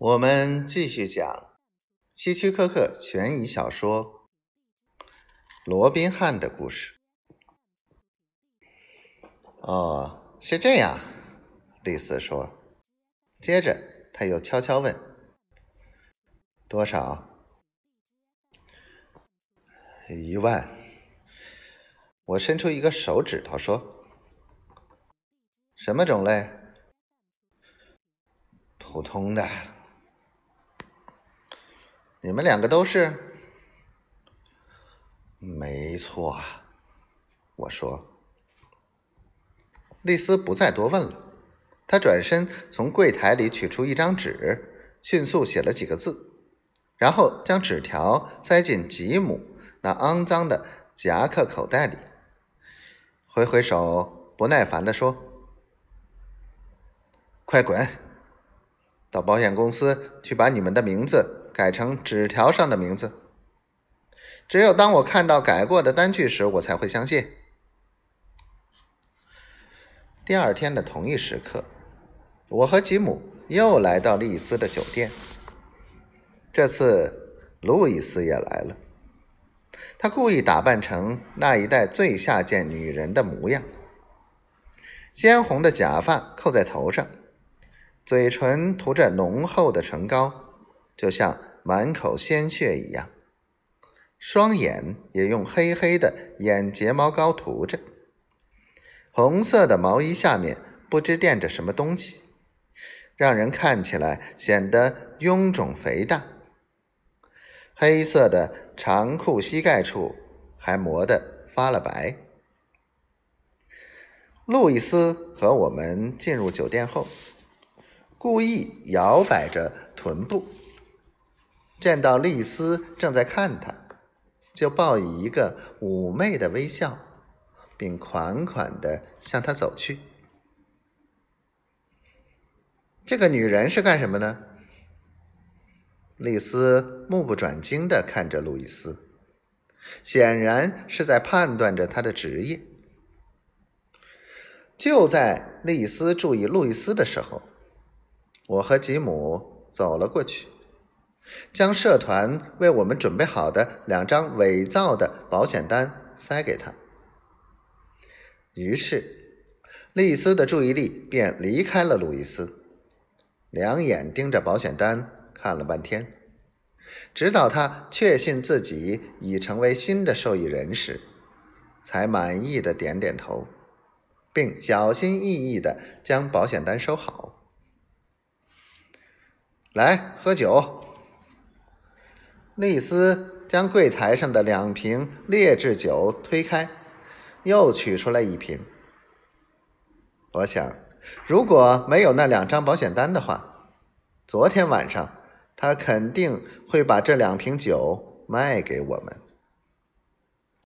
我们继续讲希区柯克悬疑小说《罗宾汉的故事》。哦，是这样，丽丝说。接着，他又悄悄问：“多少？”一万。我伸出一个手指头说：“什么种类？普通的。你们两个都是？没错。”我说。丽丝不再多问了，她转身从柜台里取出一张纸，迅速写了几个字，然后将纸条塞进吉姆那肮脏的夹克口袋里。挥挥手，不耐烦地说：“快滚！到保险公司去把你们的名字改成纸条上的名字。只有当我看到改过的单据时，我才会相信。”第二天的同一时刻，我和吉姆又来到丽丝的酒店。这次，路易斯也来了。他故意打扮成那一代最下贱女人的模样，鲜红的假发扣在头上，嘴唇涂着浓厚的唇膏，就像满口鲜血一样。双眼也用黑黑的眼睫毛膏涂着。红色的毛衣下面不知垫着什么东西，让人看起来显得臃肿肥大。黑色的长裤膝盖处还磨得发了白。路易斯和我们进入酒店后，故意摇摆着臀部，见到丽丝正在看他，就报以一个妩媚的微笑，并款款的向他走去。这个女人是干什么呢？丽丝目不转睛的看着路易斯，显然是在判断着他的职业。就在丽丝注意路易斯的时候，我和吉姆走了过去，将社团为我们准备好的两张伪造的保险单塞给他。于是，丽丝的注意力便离开了路易斯，两眼盯着保险单。看了半天，直到他确信自己已成为新的受益人时，才满意的点点头，并小心翼翼的将保险单收好。来喝酒。丽丝将柜台上的两瓶劣质酒推开，又取出来一瓶。我想，如果没有那两张保险单的话，昨天晚上。他肯定会把这两瓶酒卖给我们。